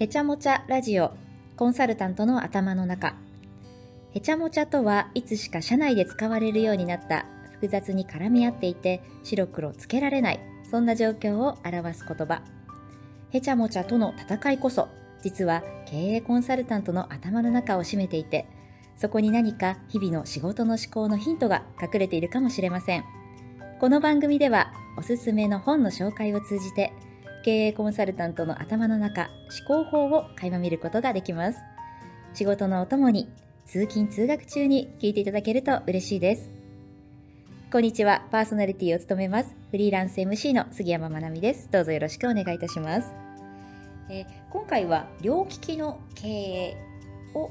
へちゃもちゃラジオコンサルタントの頭の中。へちゃもちゃとはいつしか社内で使われるようになった複雑に絡み合っていて白黒つけられないそんな状況を表す言葉。へちゃもちゃとの戦いこそ実は経営コンサルタントの頭の中を占めていてそこに何か日々の仕事の思考のヒントが隠れているかもしれません。この番組ではおすすめの本の紹介を通じて経営コンサルタントの頭の中思考法を垣間見ることができます。仕事のお供に通勤通学中に聞いていただけると嬉しいです。こんにちは。パーソナリティを務めますフリーランス MC の杉山まなみです。どうぞよろしくお願いいたします、えー今回は両利きの経営を、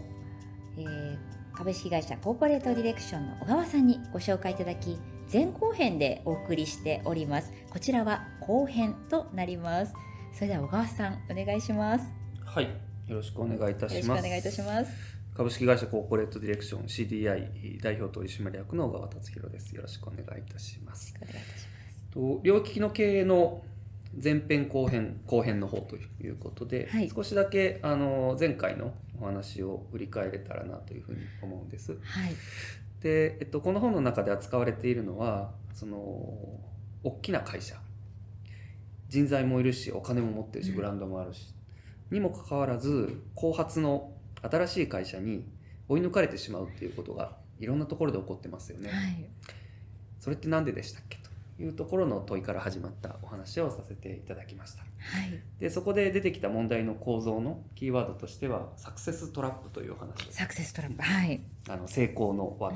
えー株式会社コーポレートディレクションの小川さんにご紹介いただき前後編でお送りしておりますこちらは後編となりますそれでは小川さんお願いしますはい、よろしくお願いいたします。よろしくお願いいたします株式会社コーポレートディレクション CDI 代表取締役の小川達弘です。よろしくお願いいたします。お願いいたしますと両利きの経営の前編後編後編の方ということで、はい少しだけあの前回のお話を振り返れたらなというふうに思うんです。はいで、えっと、この本の中で扱われているのはその大きな会社。人材もいるしお金も持ってるしうん。ブランドもあるし、にもかかわらず後発の新しい会社に追い抜かれてしまうっていうことがいろんなところで起こってますよね。はい。それって何ででしたっけというところの問いから始まったお話をさせていただきました。はい。でそこで出てきた問題の構造のキーワードとしてはサクセストラップというお話をサクセストラップはい。あの成功の輪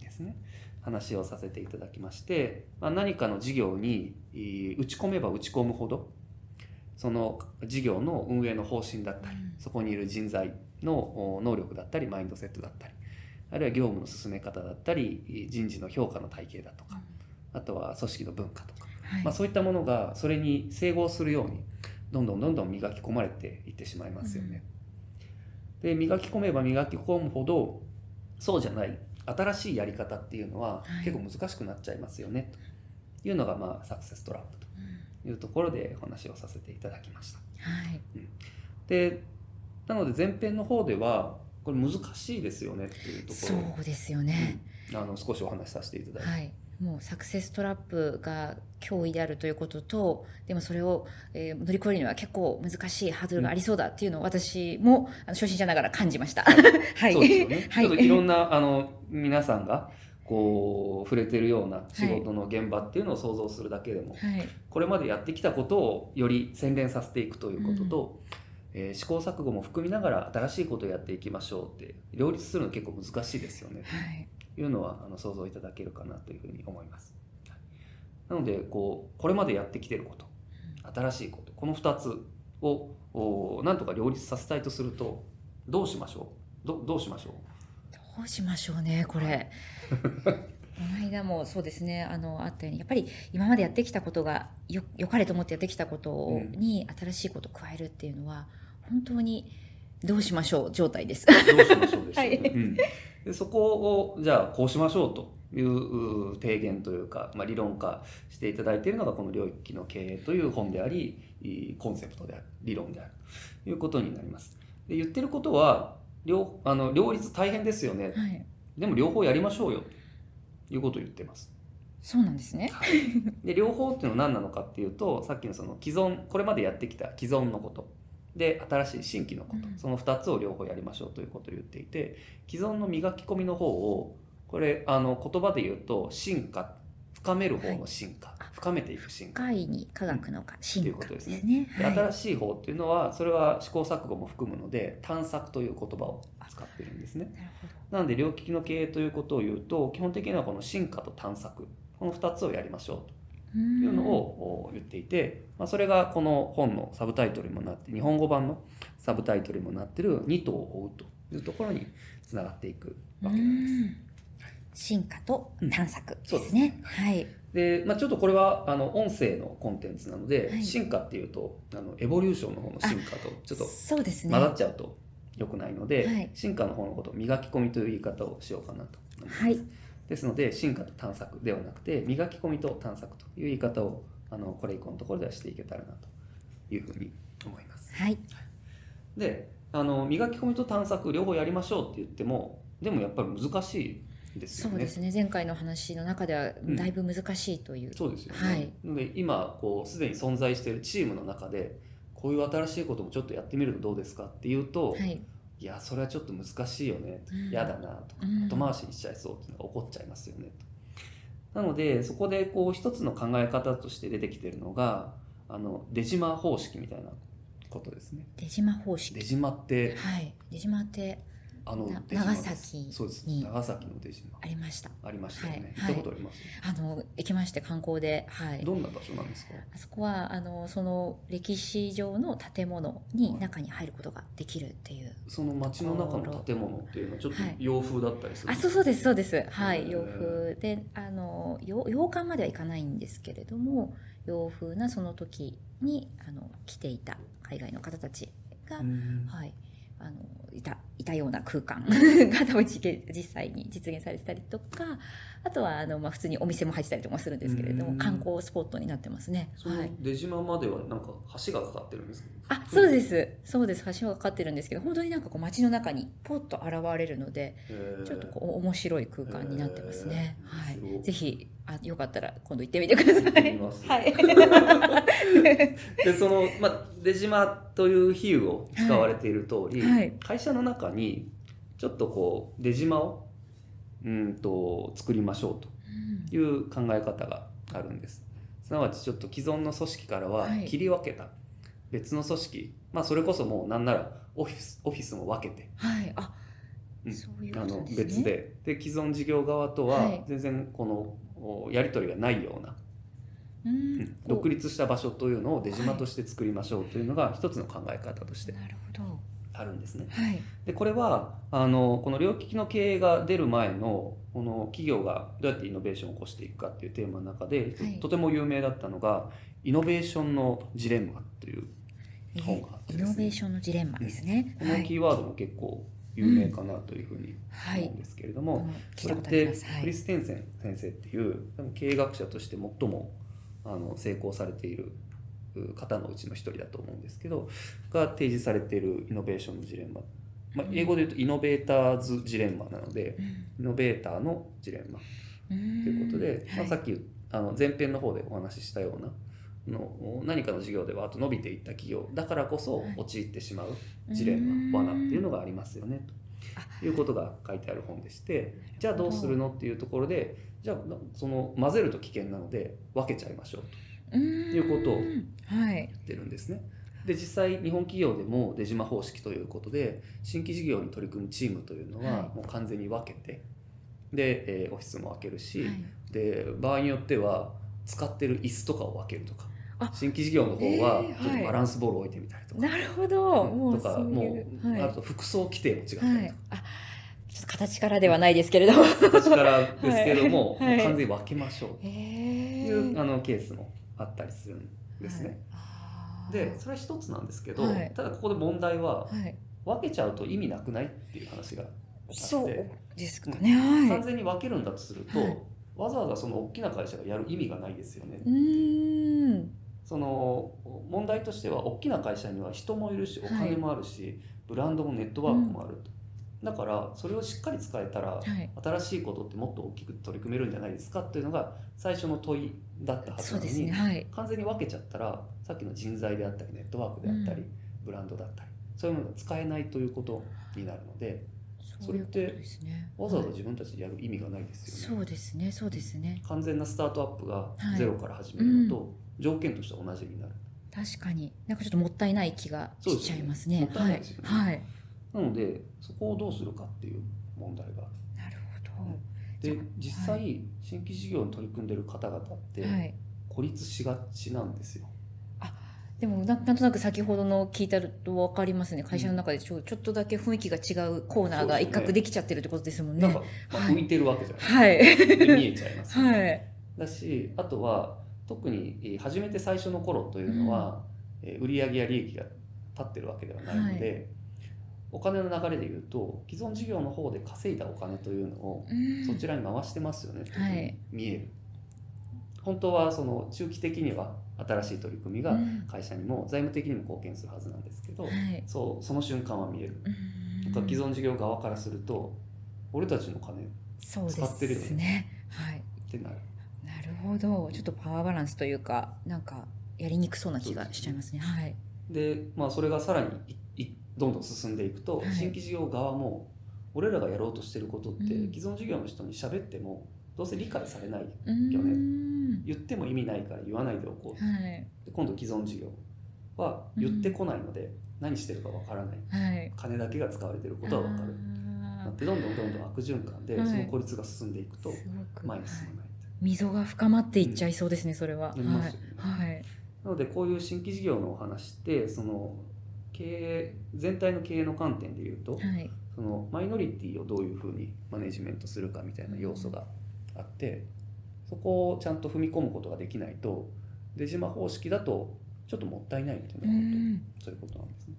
ですね、話をさせていただきまして、まあ、何かの事業にえー打ち込めば打ち込むほどその事業の運営の方針だったり、うん。そこにいる人材のお能力だったりマインドセットだったりあるいは業務の進め方だったりえー人事の評価の体系だとかあとは組織の文化とか、はい。まあ、そういったものがそれに整合するようにどんどんどんどん磨き込まれていってしまいますよね。で磨き込めば磨き込むほどそうじゃない新しいやり方っていうのははい。結構難しくなっちゃいますよね、というのがまあサクセストラップうん。というところでお話をさせていただきました。はい。でなので前編の方ではこれ難しいですよねっていうとこそろ。をうですよね、うん。あの少しお話しさせていただいて、はいもうサクセストラップが脅威であるということとでもそれを、えー乗り越えるには結構難しいハードルがありそうだっていうのを私もあの初心者ながら感じました。はい、そうですよね、はい。ちょっといろんなあの皆さんがこう触れてるような仕事の現場っていうのを想像するだけでも、はい。これまでやってきたことをより洗練させていくということと、えー試行錯誤も含みながら新しいことをやっていきましょうって両立するの結構難しいですよね。はい。というのはあの想像いただけるかなというふうに思います。はい。なのでこうこれまでやってきてること新しいことこの2つをおなんとか両立させたいとするとどうしましょう？どどうしましょう？どうしましょうねこれ。この間もそうですねあのあったようにやっぱり今までやってきたことがよ良かれと思ってやってきたことに新しいことを加えるっていうのは本当にどうしましょう状態です。どうしましょうですよね、はいうん、でそこをじゃあこうしましょうというう提言というか、まあ、理論化していただいているのがこの「領域の経営」という本でありいコンセプトである理論であるということになります。で言ってることは両あの両立大変ですよねはい、でも両方やりましょうよということを言ってます。そうなんですね。はい、で両方っていうのは何なのかっていうとさっきのその既存これまでやってきた既存のことで新しい新規のこと、うん。その2つを両方やりましょうということを言っていて既存の磨き込みの方をこれあの言葉で言うと進化深める方の進化、はい深めていく進化。会に科学の科進化でということですすね。ねではい。新しい方っていうのはそれは試行錯誤も含むので探索という言葉を使ってるんですね。なので両利きの経営ということを言うと基本的にはこの進化と探索この2つをやりましょうとというのをお言っていて、まあ、それがこの本のサブタイトルにもなって日本語版のサブタイトルにもなってる「二頭を追う」というところにつながっていくわけなんです。進化と探索そうですですね。はい。で、まあ、ちょっとこれはあの音声のコンテンツなので、はい進化っていうとあのエボリューションの方の進化とちょっとそうですね。混ざっちゃうと良くないので、はい進化の方のことを磨き込みという言い方をしようかなと思います。はいですので進化と探索ではなくて磨き込みと探索という言い方をあのこれ以降のところではしていけたらなというふうに思います。はい。であの磨き込みと探索両方やりましょうって言ってもでもやっぱり難しいですよね。そうですね前回の話の中ではだいぶ難しいという、そうですよね。はいで今こうすでに存在しているチームの中でこういう新しいこともちょっとやってみるとどうですかっていうと、はいい、やそれはちょっと難しいよねうん嫌だなとかうん後回しにしちゃいそうっていうのが起こっちゃいますよねと。なのでそこでこう一つの考え方として出てきてるのがあの出島方式みたいなことですね。出島方式出島ってはい出島ってあの長崎そうです。に長崎の出島。ありました。ありましたよね、はい行ったことあります、あの行きまして観光ではい。どんな場所なんですか？あそこはあのその歴史上の建物に中に入ることができるっていうその街の中の建物っていうのはちょっとはい。洋風だったりするんあそうそうですそうです。はい洋風であの洋洋館まではいかないんですけれども洋風なその時にあの来ていた海外の方たちが、うん。はいあのいたいたような空間。が多分実際に実現されてたりとかあとはあの、まあ、普通にお店も入ってたりとかもするんですけれどうん。も観光スポットになってますね。そはい。の出島まではなんか橋がかかってるんですあそうです。そうです。橋がかかってるんですけど本当になんかこう街の中にポッと現れるのでちょっとこう面白い空間になってますね。はい。い、ぜひあよかったら今度行ってみてください。はい。でその、まあ、出島という比喩を使われている通り、はい。会社の中にちょっとこう出島をうんと作りましょうという考え方があるんです。すなわちちょっと既存の組織からははい。切り分けた別の組織、まあそれこそもうなんならオフィスオフィスも分けて。はい。あ、うん。あの。別で。で既存事業側とははい。全然このおやり取りがないような、うんうん独立した場所というのを出島として作りましょうというのが一つの考え方として。なるほど。あるんですね。はい。でこれはあのこの両利きの経営が出る前のこの企業がどうやってイノベーションを起こしていくかっていうテーマの中で、はいとても有名だったのが「イノベーションのジレンマ」というえ本があってねイノベーションのジレンマですね。このキーワードも結構有名かなというふうにはい思うんですけれども、それってクリステンセン先生っていう経営学者として最もあの成功されているう方のうちの一人だと思うんですけどが提示されているイノベーションのジレンマ、まあ、英語で言うと Innovator's Dilemma なのでイノベーターのジレンマ。とということで、まあ、さっっきあの前編の方でお話ししたようなの何かの事業ではあと伸びていった企業だからこそはい。陥ってしまうジレンマ罠っていうのがありますよねと。いうことが書いてある本でしてじゃあどうするのっていうところでじゃあその混ぜると危険なので分けちゃいましょうといいうことをはい。言ってるんですね。で実際日本企業でも出島方式ということで新規事業に取り組むチームというのははいもう完全に分けてで、えーオフィスも分けるし、はいで場合によっては使ってる椅子とかを分けるとかあ新規事業の方はえーちょっとバランスボールを置いてみたりとか、なるほど。うんもうとかそういうもう、はいあと服装規定も違ったりとか、はい。あ、ちょっと形からではないですけれども。形からですけれども,、はいもう完全に分けましょうとへいう、え。あのケースもあったりするんですね。はい。でそれは一つなんですけど、はいただここで問題ははい。分けちゃうと意味なくないっていう話がそうでですかね。は完い。全に分けるんだとすると、はいわざわざその大きな会社がやる意味がないですよね。うーん。その問題としては大きな会社には人もいるしお金もあるし、ブランドもネットワークもあると、だからそれをしっかり使えたらはい。新しいことってもっと大きく取り組めるんじゃないですか？っていうのが最初の問いだったはずなのに、ね。はい。完全に分けちゃったらさっきの人材であったりネットワークであったり、うんブランドだったりそういうものが使えないということになるのでそういうことですね。わざわざ自分たちでやる意味がないですよね。そうですね。そうですね。完全なスタートアップがはいゼロから始めるのと、条件としては同じになる。確かに。なんかちょっともったいない気がしちゃいますね。すねはい。はい。なのでそこをどうするかっていう問題があなるる。でじゃあ実際、新規事業に取り組んでる方々ってほど。はい。孤立しがちなんですよ。でもななんとなく先ほどの聞いたと分かりますね会社の中でちょちょっとだけ雰囲気が違うコーナーが一角できちゃってるってことですもんね。なんか、まあはい浮いてるわけじゃない、はい。で見えちゃいます、はい。だしあとは特にえー始めて最初の頃というのは、えー売上や利益が立ってるわけではないので、お金の流れでいうと既存事業の方で稼いだお金というのをうん。そちらに回してますよねうふうに見える、本当はその中期的には新しい取り組みがうん。会社にも財務的にも貢献するはずなんですけど、はい。そうその瞬間は見える、うん。なんか既存事業側からすると俺たちの金っそう使ってるよね。ねはい。てなる。なるほど。ちょっとパワーバランスというかなんかやりにくそうな気がしちゃいますね。はい。で、まあ、それがさらにいいどんどん進んでいくと、はい。新規事業側も俺らがやろうとしてることって、うん。既存事業の人に喋ってもどうせ理解されないうん。よね言っても意味ないから言わないでおこうはい。で今度既存事業は言ってこないので、何してるかわからない。はい。金だけが使われてることはわかる。なってどんどんどんどん悪循環で、はい。その効率が進んでいくと前に進はいまない、溝が深まっていっちゃいそうですね、それは。はい。なのでこういう新規事業のお話ってその経営全体の経営の観点で言うと、はい。そのマイノリティをどういうふうにマネジメントするかみたいな要素があってそこをちゃんと踏み込むことができないと出島方式だとちょっともったいないっていうのが本うん。当そういうことなんですね。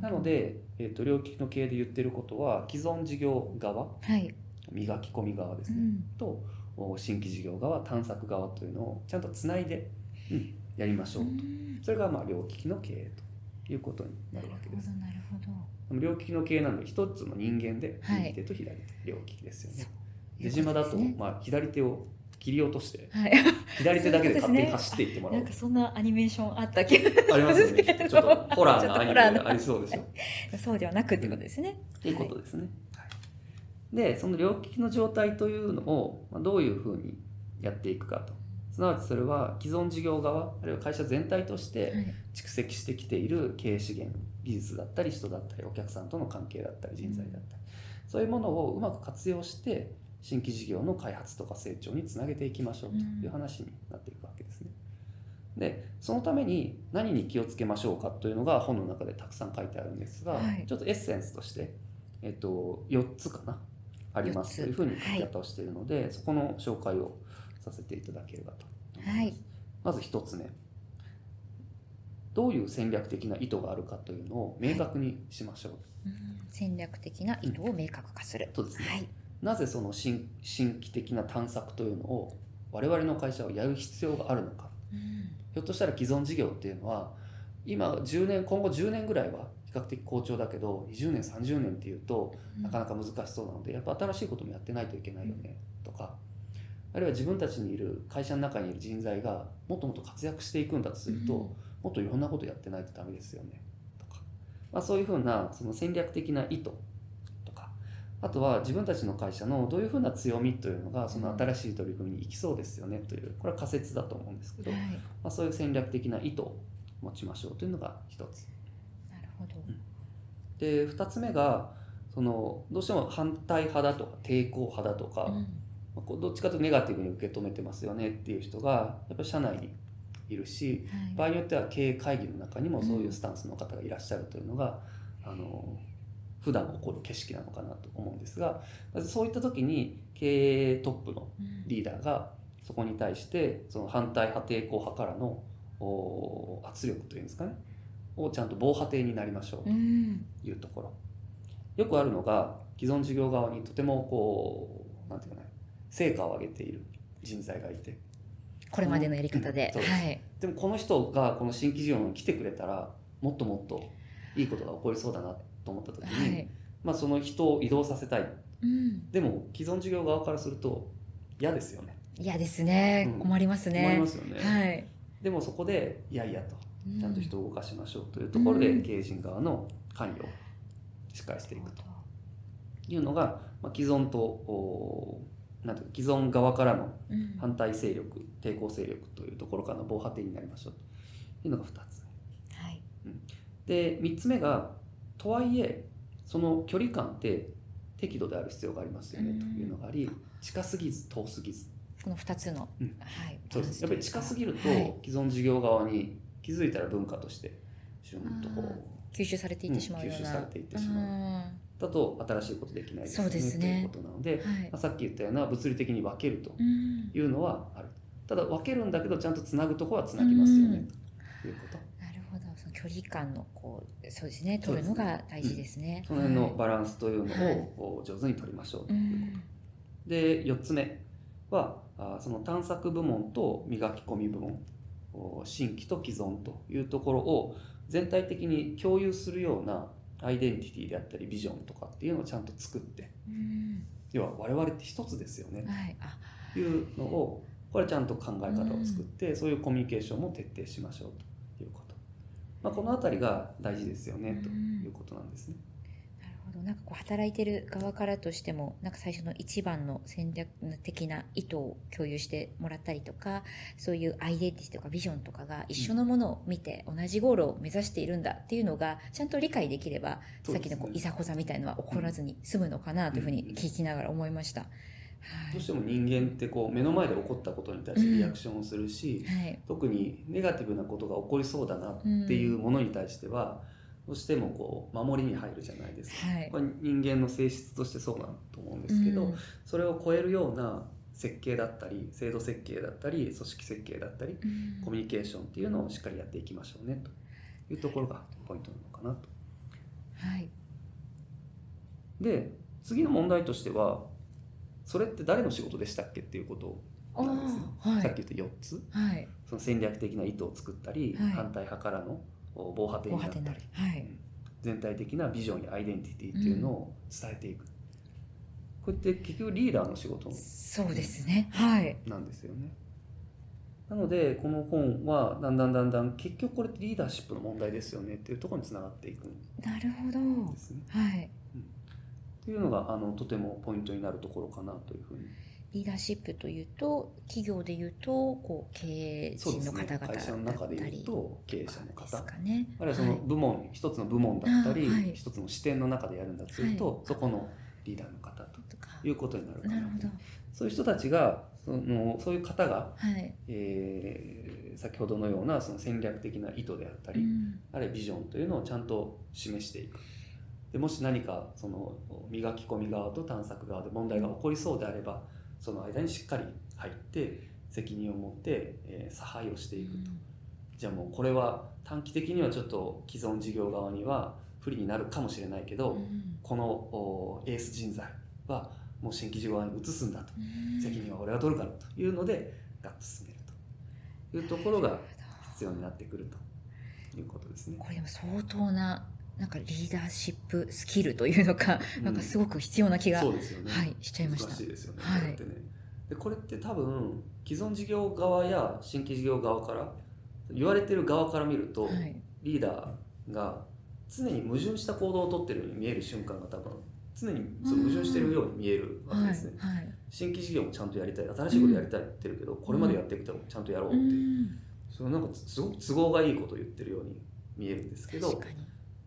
なの、で、えー、と両利きの経営で言ってることは既存事業側はい。磨き込み側ですね、うん。とお新規事業側探索側というのをちゃんとつないで、うんやりましょうと、うんそれがまあ両利きの経営ということにななるるわけです。ほど、なるほど。でも両利きの経営なので一つの人間ではい右手と左手、両利きですよね。出島だと、まあ、左手を切り落としてはい。左手だけで勝手に走っていってもらおうんなかそんなアニメーションあった気がありますよね ちょっとホラーなアニメちょっとホラーなありそうでしょそうではなくってことですね。っていうことですね。でその両利きの状態というのをまあどういうふうにやっていくかとすなわちそれは既存事業側あるいは会社全体としてはい。蓄積してきている経営資源技術だったり人だったりお客さんとの関係だったり人材だったり、そういうものをうまく活用して新規事業の開発とか成長につなげていきましょうという話になっていくわけですね。でそのために何に気をつけましょうかというのが本の中でたくさん書いてあるんですが、はい。ちょっとエッセンスとして、えっと、4つかなありますというふうに書き方をしているので、そこの紹介をさせていただければと思います。はい。まず1つ目。どういう戦略的な意図があるかというのを明確にしましょう、うん。戦略的な意図を明確化する。そうですね、はい。なぜその新新規的な探索というのを我々の会社はやる必要があるのか。うん。ひょっとしたら既存事業っていうのは今10年今後10年ぐらいは比較的好調だけど20年30年っていうとなかなか難しそうなのでやっぱ新しいこともやってないといけないよねとかあるいは自分たちにいる会社の中にいる人材がもっともっと活躍していくんだとすると、うん。もっといろんなことやってないとダメですよね。とか、まあ、そういうふうなその戦略的な意図とか。あとは自分たちの会社のどういうふうな強みというのがその新しい取り組みに行きそうですよねというこれは仮説だと思うんですけど、はい。まあ、そういう戦略的な意図を持ちましょうというのが一つ。なるほど。で2つ目がそのどうしても反対派だとか抵抗派だとか、うんどっちかというとネガティブに受け止めてますよねっていう人がやっぱり社内にいるしはい。場合によっては経営会議の中にもそういうスタンスの方がいらっしゃるというのが、あの普段起こる景色なのかなと思うんですがまずそういった時に経営トップのうん。リーダーがそこに対してその反対派抵抗派からのお圧力というんですかねをちゃんと防波堤になりましょうとうん。いうところ。よくあるのが既存事業側にとてもこうなんていうかね成果を上げている人材がいてこれまでのやり方で。うんはい。でもこの人がこの新規事業に来てくれたらもっともっといいことが起こりそうだなと思った時に、はい。まあ、その人を移動させたいうん。でも既存事業側からすると嫌ですよね嫌ですねう。ん困りますね。思いますよね、はい。でもそこでいやいやとうちゃんと人を動かしましょうというところでうん経営陣側の関与をしっかりしていくというのが、まあ、既存とおなんていうか既存側からの反対勢力抵抗勢力というところからの防波堤になりましょう。というのが2つ。はい。で3つ目がとはいえその距離感って適度である必要がありますよねというのがあり近すぎず遠すぎず。この二つの、うん。はい。そうです。やっぱり近すぎるとはい。既存事業側に気づいたら文化としてシュンとこう吸収されていってしまうような。うん吸収されていってしまう。うんだと新しいことできないですね。ですね。ということなので、はい。まあ、さっき言ったような物理的に分けるとうん。いうのはある。ただ分けるんだけどちゃんとつなぐところはつなぎますよね、ということ。なるほど。その距離感のこうそうですね。取るのが大事ですね。その辺のはい。バランスというのはい。を上手に取りましょうとういうこと、ん。で4つ目はあその探索部門と磨き込み部門お新規と既存というところを全体的に共有するようなアイデンティティであったりビジョンとかっていうのをちゃんと作ってうん。要は我々って一つですよね。はい。あ。というのをこれちゃんと考え方を作って、そういうコミュニケーションも徹底しましょうということ、まあ、この辺りが大事ですよねということなんですね。なるほどなんかこう働いてる側からとしてもなんか最初の一番の戦略的な意図を共有してもらったりとかそういうアイデンティティとかビジョンとかが一緒のものを見て同じゴールを目指しているんだっていうのがちゃんと理解できれば、ね。さっきのこういざこざみたいのは起こらずに済むのかなというふうに聞きながら思いました。どうしても人間ってこう目の前で起こったことに対してリアクションをするし、はい、はい。特にネガティブなことが起こりそうだなっていうものに対しては、どうしてもこう守りに入るじゃないですか、はい。これ人間の性質としてそうだと思うんですけど、うん。それを超えるような設計だったり制度設計だったり組織設計だったりうん。コミュニケーションっていうのをしっかりやっていきましょうねというところがポイントなのかなと。はい。で次の問題としてはそれって誰の仕事でしたっけっていうことあなんですね、ーはい。さっき言った4つ。はい。その戦略的な意図を作ったり、はい。反対派からのお防波堤になったり。なる。はい。うん。全体的なビジョンやアイデンティティっていうのを伝えていく、これって結局リーダーの仕事そうですね。はい。なんですよね。なのでこの本はだんだんだんだん結局これってリーダーシップの問題ですよねっていうところにつながっていくんなるほど。はい。っていうのがあのとてもポイントになるところかなというふうにリーダーシップというと企業でいうとこう経営陣の方々だったり会社の中でいうと経営者の方。かね。あるいはその部門、一つの部門だったり、あはい。一つの視点の中でやるんだとすると、はい。そこのリーダーの方ということになるかななるほど。そういう人たちがそのそういう方が、はい、えー先ほどのようなその戦略的な意図であったり、うん。あるいはビジョンというのをちゃんと示していく。でもし何かその磨き込み側と探索側で問題が起こりそうであればその間にしっかり入って責任を持って、えー差配をしていくと。じゃあもうこれは短期的にはちょっと既存事業側には不利になるかもしれないけど、うん。このおエース人材はもう新規事業側に移すんだと。うん。責任は俺が取るからというのでガッと進めると。いうところが必要になってくるということですね。これでも相当ななんかリーダーシップスキルというのか、うん。なんかすごく必要な気がそうですよね、はいしちゃいました。難しいですよね、はいこれってねでこれって多分既存事業側や新規事業側から言われてる側から見ると、はい。リーダーが常に矛盾した行動をとってるように見える瞬間が多分常にそう矛盾してるように見えるわけですね、はいはい。新規事業もちゃんとやりたい。新しいことやりたいって言ってるけど、これまでやってきたことちゃんとやろうってういう、ん。そのなんかすごく都合がいいことを言ってるように見えるんですけど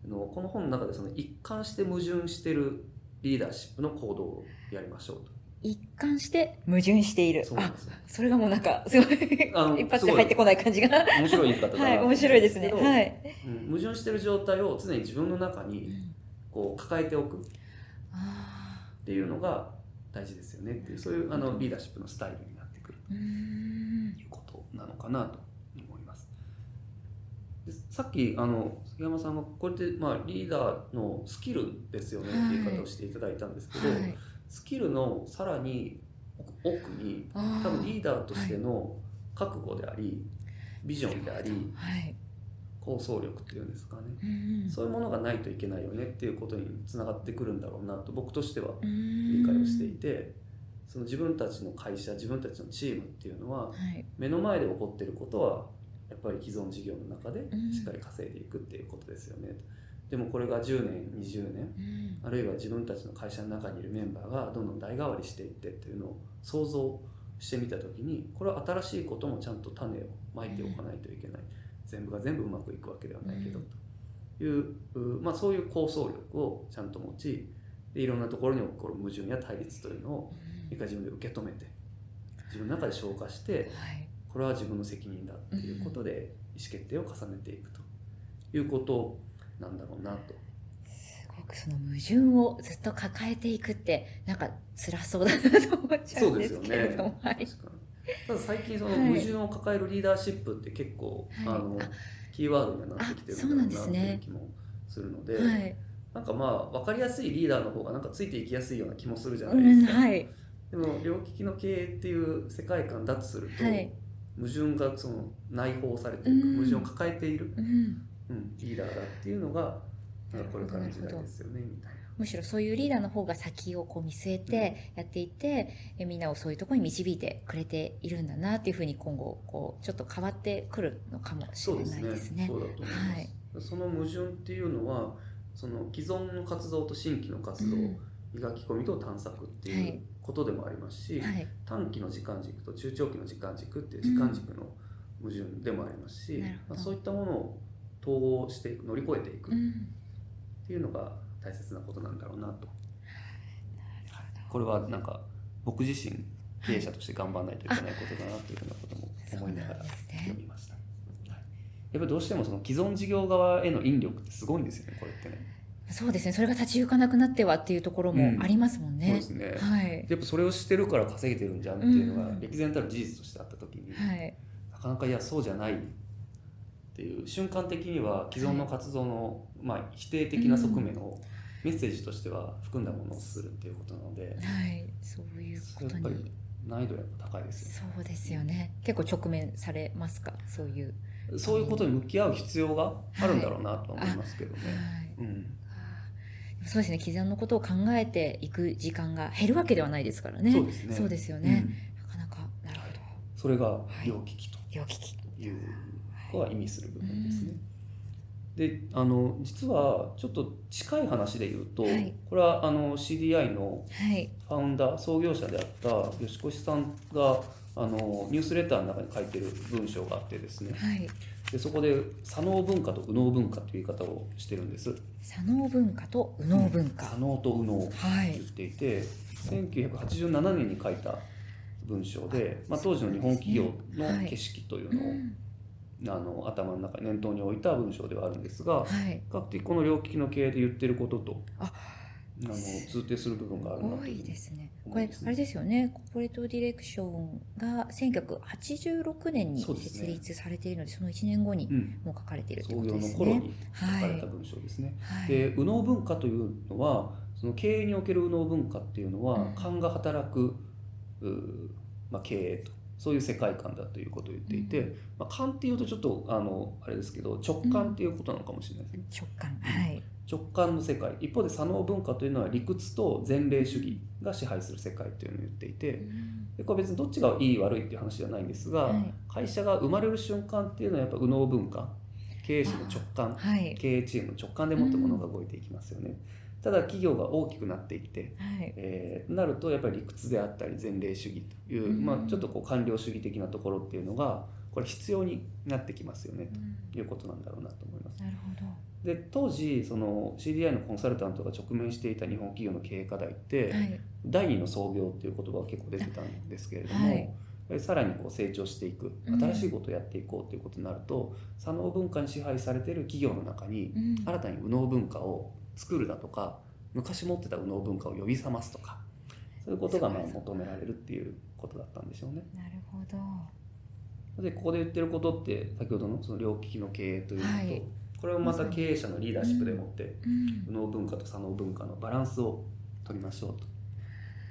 のこの本の中でその一貫して矛盾してるリーダーシップの行動をやりましょうと。一貫して矛盾している。あそうなんですよ。それがもうなんかすごいあの 一発で入ってこない感じが。面白い言い方だな。はい面白いですね。はい、どうん矛盾してる状態を常に自分の中にうんこう抱えておく。っあていうのが大事ですよねっていうそういうあのリーダーシップのスタイルになってくる。ということなのかなと思います。でさっきあの杉山さんがこれってまあリーダーのスキルですよねっていう言い方をしていただいたんですけど、はい。スキルのさらに奥にあ多分リーダーとしての覚悟であり、ビジョンでありはい。構想力っていうんですかね、うんそういうものがないといけないよねっていうことにつながってくるんだろうなと僕としては理理解をしていてその自分たちの会社自分たちのチームっていうのははい。目の前で起こってることはやっぱり既存事業の中でうん。しっかり稼いでいくっていうことですよね。でもこれが10年20年うん。あるいは自分たちの会社の中にいるメンバーがどんどん代替わりしていってっていうのを想像してみた時にこれは新しいこともちゃんと種をまいておかないといけない。全部が全部うまくいくわけではないけどうん。という、うまあ、そういう構想力をちゃんと持ちでいろんなところに起こる矛盾や対立というのを一回自分で受け止めて自分の中で消化してはいこれは自分の責任だっていうことで意思決定を重ねていくということなんだろうなと。すごくその矛盾をずっと抱えていくってなんか辛そうだなと思っちゃそううんでですすよねけれども、はい。ただ最近そのはい。矛盾を抱えるリーダーシップって結構、はい。あのあ。キーワードにはなってきてるあそうなんんだろうですねなっていう気もするので、はい。なんかまあ分かりやすいリーダーの方がなんかついていきやすいような気もするじゃうないですか。ん。はい。ででも両利きの経営っていう世界観だとすると、はい矛盾がその内包されているか、うん。矛盾を抱えている、うん。うん、リーダーだっていうのがなんかこれからの時代ですよねみたいな。むしろそういうリーダーの方が先をこう見据えてやっていて、えみんなをそういうところに導いてくれているんだなっていうふうに今後こうちょっと変わってくるのかもしれないですね。そうだと思います、はい。その矛盾っていうのはその既存の活動と新規の活動、うん。磨き込みと探索ってはい。いうことでもありますし、はい。短期の時間軸と中長期の時間軸っていう時間軸の矛盾でもありますし、なるほど。まあ、そういったものを統合していく乗り越えていくっうん。ていうのが大切なことなんだろうなと。これはなんか僕自身経営者として頑張らないといけないことだなというふうなことも思いながら読みました。はい。やっぱりどうしてもその既存事業側への引力ってすごいんですよねこれってね。そうですね。それが立ち行かなくなってはっていうところもありますもんね。そうですね。はい。やっぱそれをしてるから稼げてるんじゃんっていうのがうん歴然たる事実としてあった時に、はい。なかなかいやそうじゃないっていう瞬間的には既存の活動の、まあ、否定的な側面をメッセージとしては含んだものをするっていうことなので、はい。そういうことに。難易度やっぱ高いですよそうですよね。結構直面されますか？そういう。ねそういうことに向き合う必要があるんだろうなとは思いますけどね、はい。うん、そうですね既存のことを考えていく時間が減るわけではないですからね。そうですねそうですよね。うんなかなかなるほど。それが両利きと。いうことが意味する部分ですね。であの実はちょっと近い話で言うと、はいこれはあの CDI のはいファウンダー創業者であった吉越さんがあのニュースレターの中に書いてる文章があってですねはい。でそこで左脳文化と右脳文化という言い方をしてるんです。左脳文化と右脳文化。左脳と右脳とはい。言っていて、1987年に書いた文章で、まあ、当時の日本企業のはい。景色といううのを、ん。あの頭の中に念頭に置いた文章ではあるんですが、はい。比較的この両利きの経営で言ってることと。ああの通底する部分がある多いですね。これあれですよね。コーポレートディレクションが1986年に設立されているので、その1年後にうん、もう書かれているという創業ことですね。の頃に書はいかれた文章ですね。はい。で右脳文化というのはその経営における右脳文化っていうのは、うん勘が働くまあ、経営とそういう世界観だということを言っていて、うんまあ、勘っていうとちょっとあのあれですけど直感っていうことなのかもしれないですね。直感。はい。直感の世界一方で左脳文化というのは理屈と前例主義が支配する世界というのを言っていてでこれ別にどっちがいい悪いっていう話じゃないんですが、はい会社が生まれる瞬間っていうのはやっぱ右脳文化経営者の直感はい。経営チームの直感でもってものが動いていきますよね。ただ企業が大きくなっていって、はい。えーなるとやっぱり理屈であったり前例主義という、うんまあ、ちょっとこう官僚主義的なところっていうのがこれ必要になってきますよねうんということなんだろうなと思います。なるほど。で当時その CDI のコンサルタントが直面していた日本企業の経営課題って、はい。第二の創業っていう言葉が結構出てたんですけれども、はいさらにこう成長していくうん新しいことをやっていこうということになると、左脳文化に支配されている企業の中にうん新たに右脳文化を作るだとか昔持ってた右脳文化を呼び覚ますとかそういうことがまあ求められるっていうことだったんでしょうね。なるほど。でここで言ってることって先ほどのその両利きの経営というのと、はいこれをまた経営者のリーダーシップでもってうん右脳文化と左脳文化のバランスを取りましょう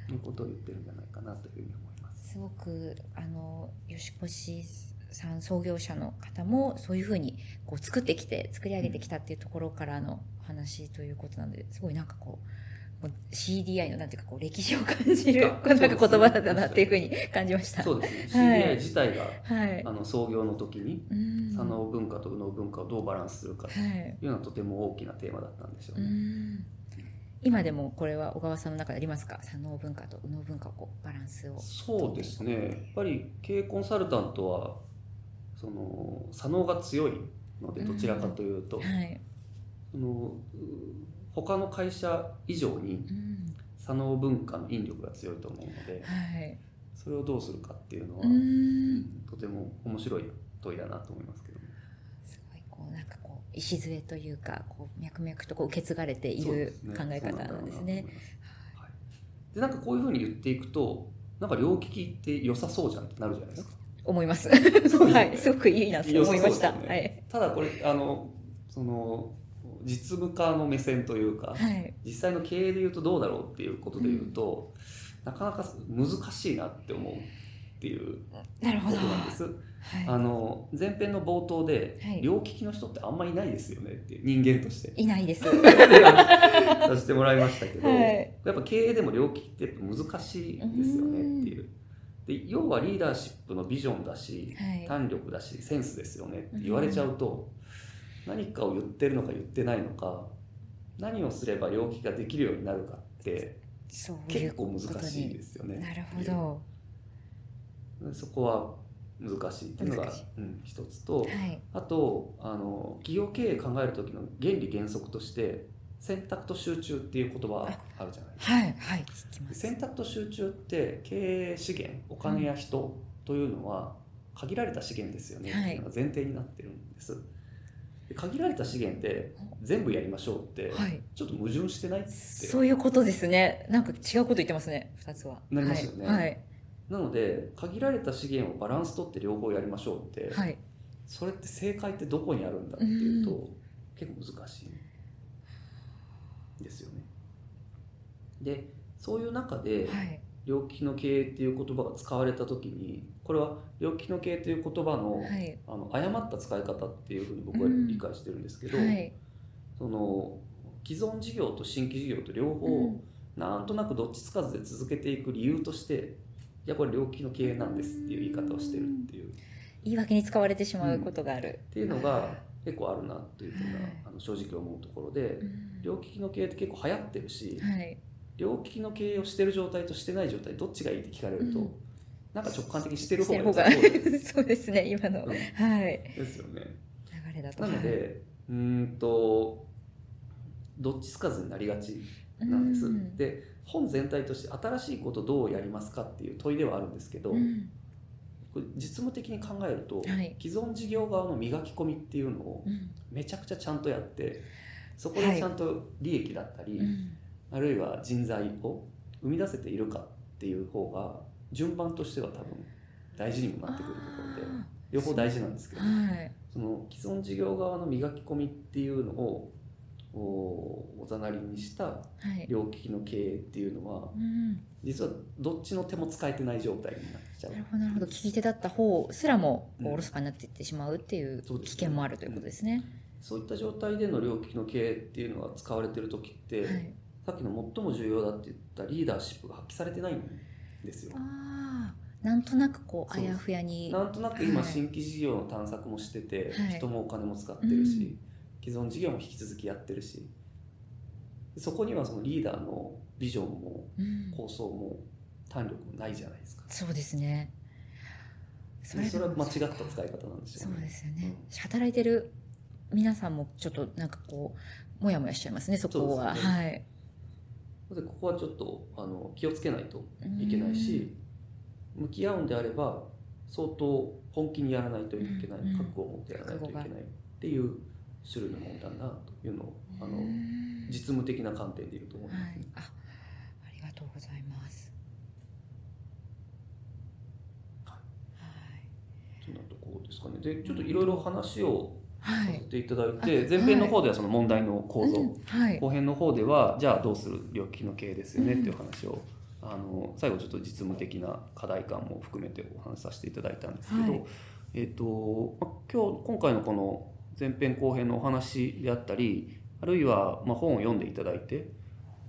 ということを言ってるんじゃないかなというふうに思います。すごくあの吉越さん創業者の方もそういうふうにこう作ってきて作り上げてきたっていうところからのお話ということなのですごいなんかこうもう CDI のなんていうかこう歴史を感じるあなんか言そうですね葉だなっていうふうに感じました。そうですね、はい CDI 自体がはい。あの創業の時にうん左脳文化と右脳文化をどうバランスするかとはい。いうのはとても大きなテーマだったんでしょううね。ん今でもこれは小川さんの中でありますか？左脳文化と右脳文化をこうバランスを。そうですねやっぱり経営コンサルタントはその左脳が強いのでどちらかというと、はい。そのう他の会社以上にうん左脳文化の引力が強いと思うのではい。それをどうするかっていうのは、うんとても面白い問いだなと思いますけどね。すごいこうなんかこう礎というかこう脈々とこう受け継がれている考え方なんですね。。はい、でなんかこういうふうに言っていくとなんか両利きって良さそうじゃんってなるじゃないですか。思います。すねはい、すごくいいなと思いました。ねはい。ただこれあのその実務家の目線というか、はい。実際の経営でいうとどうだろうっていうことでいうと、なかなか難しいなって思うっていうことなんです。はい。あの前編の冒頭で、はい。両利きの人ってあんまりいないですよねって人間として。いないです。させてもらいましたけど、はい。やっぱ経営でも両利きってやっぱ難しいですよねっていう。で要はリーダーシップのビジョンだし、はい。胆力だしセンスですよねって言われちゃうと、何かを言ってるのか言ってないのか何をすれば両利きができるようになるかって結構難しいにですよね。なるほど。そこは難しいっていうのがうん、一つと、はい。あとあの企業経営考える時の原理原則として選択と集中っていう言葉あるじゃないですか。はいはい選択と集中って経営資源お金や人というのは限られた資源ですよね、はい。前提になってるんです。で限られた資源で全部やりましょうってはい。ちょっと矛盾してないって、そういうことですね。なんか違うこと言ってますね二つは。なりますよね。はい。なので限られた資源をバランスとって両方やりましょうって、それって正解ってどこにあるんだっていうと、結構難しいですよね。でそういう中で、はい。両利きの経営っていう言葉が使われた時にこれは両利きの経営という言葉の,、はい。あの誤った使い方っていうふうに僕は理解してるんですけど、はい。その既存事業と新規事業と両方、うん。なんとなくどっちつかずで続けていく理由としていやこれ両利きの経営なんですっていう言い方をしてるっていう,、っ言い訳に使われてしまうことがある、ていうのが結構あるなというふうな、はい。あの正直思うところで、うん。両利きの経営って結構流行ってるし、はい。両利きの経営をしてる状態としてない状態どっちがいいって聞かれると、うんなんか直感的にしてる方が そうですね今の、うん。はい。ですよね。流れだと。なので、うーんとどっちつかずになりがちなんです。うん。で本全体として新しいことをどうやりますかっていう問いではあるんですけど、うん。これ実務的に考えると、はい。既存事業側の磨き込みっていうのをうん。めちゃくちゃちゃんとやってそこでちゃんと利益だったり、うん。あるいは人材を生み出せているかっていう方が順番としては多分大事にもなってくるところであ両方大事なんですけど、ーはい。その既存事業側の磨き込みっていうのをおおざなりにしたはい。両利きの経営っていうのはうん。実はどっちの手も使えてない状態になっちゃう。なるほどなるほど。聞き手だった方すらもおろそかになっていってしまうっていう危険もあるということですね。そういった状態での両利きの経営っていうのが使われてる時って、はい、さっきの最も重要だって言ったリーダーシップが発揮されてないんですよ。ああなんとなくこうあやふやになんとなく今はい新規事業の探索もしてて、はい人もお金も使ってるし、うん既存事業も引き続きやってるしそこにはそのリーダーのビジョンもうん構想も胆力もないじゃないですか。そうですね。そでそれは間違った使い方なんですよそうね。ですよね。働いてる皆さんもちょっとなんかこうもやもやしちゃいますねそこは、そうですよはい。でここはちょっとあの気をつけないといけないし、向き合うんであれば相当本気にやらないといけない、うん覚悟を持ってやらないといけないっていう種類のものだなというのをあのうん実務的な観点で言うと思います、ね。はい、あありがとうございます。そんなところですかね。でちょっといろいろ話をはい。させていただいはて、い。前編の方ではその問題の構造、うん。はい。後編の方ではじゃあどうする領域の経営ですよねっていう話を、あの最後ちょっと実務的な課題感も含めてお話しさせていただいたんですけど、はい。えっ、とま今日今回のこの前編後編のお話であったりあるいはまあ本を読んでいただいて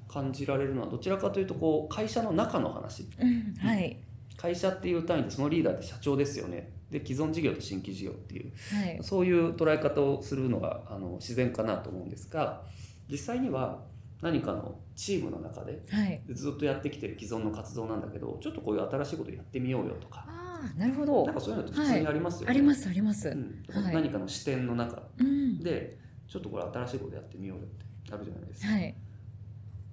感じられるのはどちらかというとこう会社の中の話うん。はい。会社っていう単位でそのリーダーって社長ですよねで既存事業と新規事業っていうはい。そういう捉え方をするのがあの自然かなと思うんですが実際には何かのチームの中ではい。ずっとやってきてる既存の活動なんだけどちょっとこういう新しいことやってみようよとかああ、なるほどなん。かそういうのって普通にありますよね。ありますあります。うんはい何かの視点の中うん。でちょっとこれ新しいことやってみようよってあるじゃないですか。はい。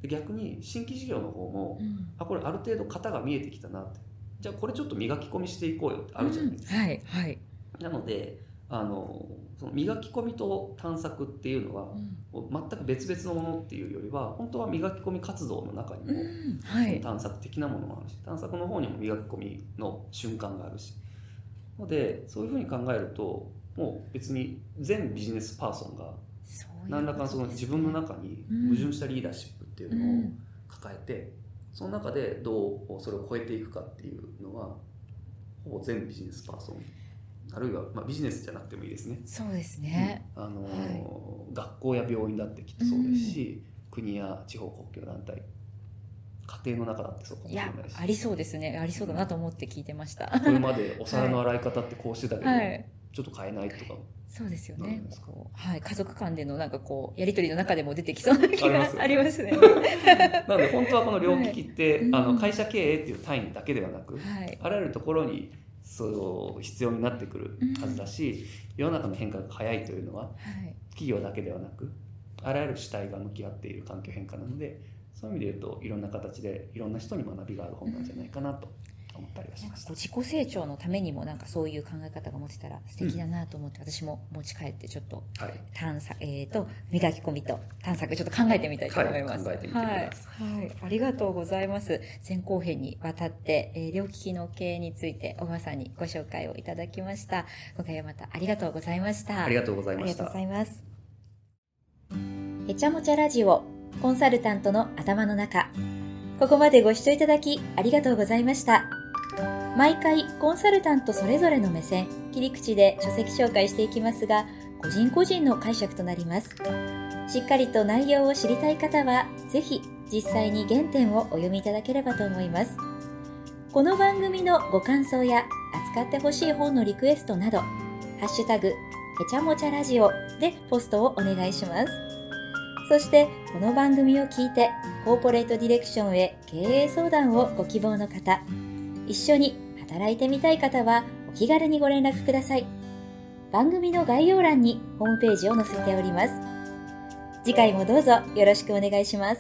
で逆に新規事業の方もうんあこれある程度型が見えてきたなってじゃあこれちょっと磨き込みしていこうよってあるじゃないですか。うんはいはい。なのであのその磨き込みと探索っていうのはうん全く別々のものっていうよりは本当は磨き込み活動の中にも、うんはい。探索的なものもあるし探索の方にも磨き込みの瞬間があるしのでそういうふうに考えるともう別に全ビジネスパーソンが何らかのその自分の中に矛盾したリーダーシップっていうのを抱えて、その中でどうそれを超えていくかっていうのはほぼ全ビジネスパーソンあるいは、まあ、ビジネスじゃなくてもいいですね。そうですね、あの、はい、学校や病院だってきっとそうですし、国や地方公共団体家庭の中だってそうかもしれないし。ありそうですね。ありそうだなと思って聞いてました、これまでお皿の洗い方ってこうしてたけど、はい、ちょっと変えないとかそうですよね。はい、家族間でのなんかこうやり取りの中でも出てきそうな気がありますね。なので本当はこの両利きって、はい、あの会社経営っていう単位だけではなく、はい、あらゆるところにそう必要になってくるはずだし、うん、世の中の変化が早いというのは、はい、企業だけではなくあらゆる主体が向き合っている環境変化なのでそういう意味で言うといろんな形でいろんな人に学びがある本なんじゃないかなと思ったりはしました。自己成長のためにもなんかそういう考え方が持てたら素敵だなと思って、うん、私も持ち帰ってちょっと探索、はい、えっ、ー、と磨き込みと探索ちょっと考えてみたいと思います。はい、考えてみてください。はい、はい、ありがとうございます。前後編にわたって、えー、両利きの経営について小川さんにご紹介をいただきました。今回はまたありがとうございました。ありがとうございました。ありがとうございます。へちゃもちゃラジオコンサルタントの頭の中。ここまでご視聴いただきありがとうございました。毎回コンサルタントそれぞれの目線、切り口で書籍紹介していきますが、個人個人の解釈となります。しっかりと内容を知りたい方は、ぜひ実際に原点をお読みいただければと思います。この番組のご感想や扱ってほしい本のリクエストなど、ハッシュタグ、へちゃもちゃラジオでポストをお願いします。そして、この番組を聞いて、コーポレートディレクションへ経営相談をご希望の方、一緒に働いてみたい方はお気軽にご連絡ください。番組の概要欄にホームページを載せております。次回もどうぞよろしくお願いします。